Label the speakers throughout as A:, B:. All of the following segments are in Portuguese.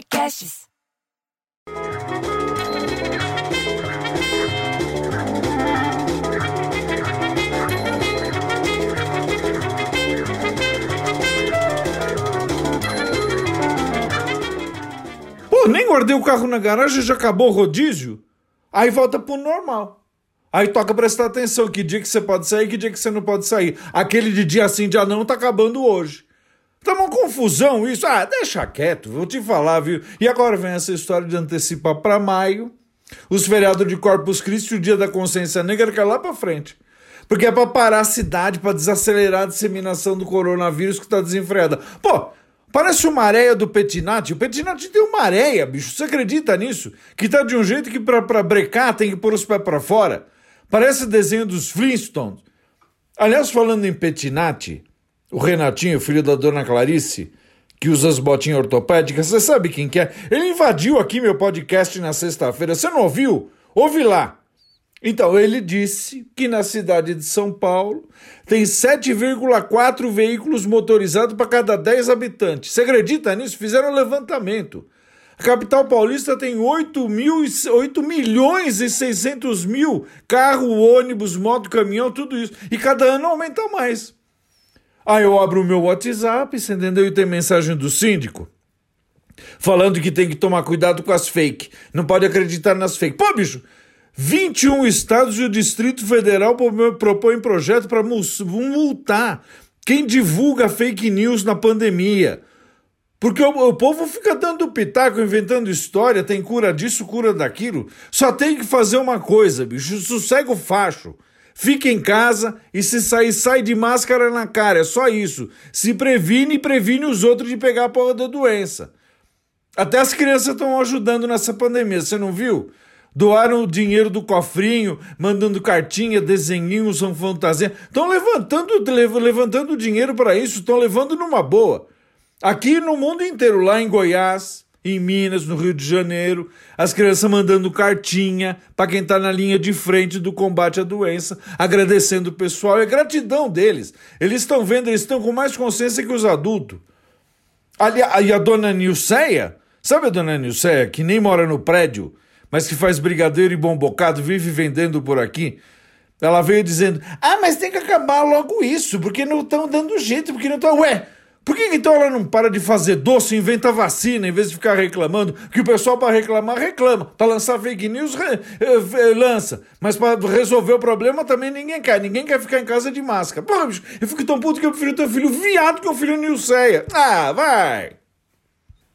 A: Podcasts.
B: Pô, nem guardei o carro na garagem, já acabou o rodízio. Aí volta pro normal. Aí toca prestar atenção que dia que você pode sair, que dia que você não pode sair. Aquele de dia sim, dia não, tá acabando hoje. Tá uma confusão isso. Ah, deixa quieto, vou te falar, viu? E agora vem essa história de antecipar para maio os feriados de Corpus Christi e o dia da consciência negra que é lá pra frente. Porque é pra parar a cidade, pra desacelerar a disseminação do coronavírus que tá desenfreada. Pô, parece uma areia do Petinati. O Petinati tem uma areia, bicho. Você acredita nisso? Que tá de um jeito que pra, pra brecar tem que pôr os pés pra fora. Parece desenho dos Flintstones. Aliás, falando em Petinati, o Renatinho, filho da dona Clarice, que usa as botinhas ortopédicas, você sabe quem que é? Ele invadiu aqui meu podcast na sexta-feira. Você não ouviu? Ouve lá. Então, ele disse que na cidade de São Paulo tem 7,4 veículos motorizados para cada 10 habitantes. Você acredita nisso? Fizeram um levantamento. A capital paulista tem 8, mil, 8 milhões e 600 mil carro, ônibus, moto, caminhão, tudo isso. E cada ano aumenta mais. Aí eu abro o meu WhatsApp, você entendeu? E tem mensagem do síndico falando que tem que tomar cuidado com as fake. Não pode acreditar nas fake. Pô, bicho, 21 estados e o Distrito Federal propõem projeto para multar quem divulga fake news na pandemia. Porque o, o, povo fica dando pitaco, inventando história, tem cura disso, cura daquilo. Só tem que fazer uma coisa, bicho, sossega o facho. Fica em casa e se sair, sai de máscara na cara. É só isso. Se previne e previne os outros de pegar a porra da doença. Até as crianças estão ajudando nessa pandemia, você não viu? Doaram o dinheiro do cofrinho, mandando cartinha, desenhinhos, são fantasia. Estão levantando, levantando dinheiro para isso, estão levando numa boa. Aqui no mundo inteiro, lá em Goiás, em Minas, no Rio de Janeiro, as crianças mandando cartinha para quem está na linha de frente do combate à doença, agradecendo o pessoal, é gratidão deles. Eles estão vendo, eles estão com mais consciência que os adultos. Ali, e a dona Nilceia, sabe a dona Nilceia, que nem mora no prédio, mas que faz brigadeiro e bom bocado, vive vendendo por aqui? Ela veio dizendo: Ah, mas tem que acabar logo isso, porque não estão dando jeito, porque não estão. Ué! Por que então ela não para de fazer doce inventa vacina em vez de ficar reclamando? Que o pessoal para reclamar reclama, para lançar fake news re, eh, lança, mas para resolver o problema também ninguém quer, ninguém quer ficar em casa de máscara. Porra, bicho, eu fico tão puto que eu prefiro ter filho viado que o filho Nilceia. Ah, vai!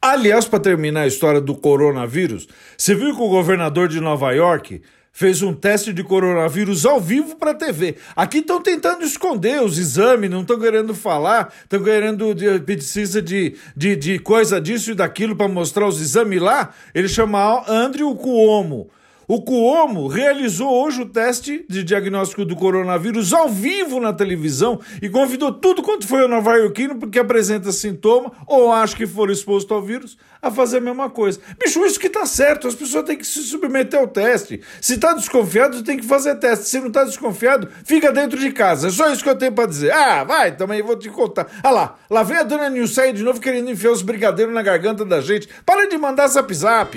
B: Aliás, para terminar a história do coronavírus, você viu que o governador de Nova York fez um teste de coronavírus ao vivo para a TV. Aqui estão tentando esconder os exames, não estão querendo falar, estão querendo de, precisa de, de, de coisa disso e daquilo para mostrar os exames lá. Ele chama Andrew Cuomo. O Cuomo realizou hoje o teste de diagnóstico do coronavírus ao vivo na televisão e convidou tudo quanto foi o nova-iorquino porque apresenta sintoma ou acha que foram exposto ao vírus a fazer a mesma coisa. Bicho, isso que tá certo, as pessoas têm que se submeter ao teste. Se tá desconfiado, tem que fazer teste. Se não tá desconfiado, fica dentro de casa. É só isso que eu tenho para dizer. Ah, vai, também vou te contar. Ah lá, lá vem a dona Nilceia de novo querendo enfiar os brigadeiros na garganta da gente. Para de mandar zap zap.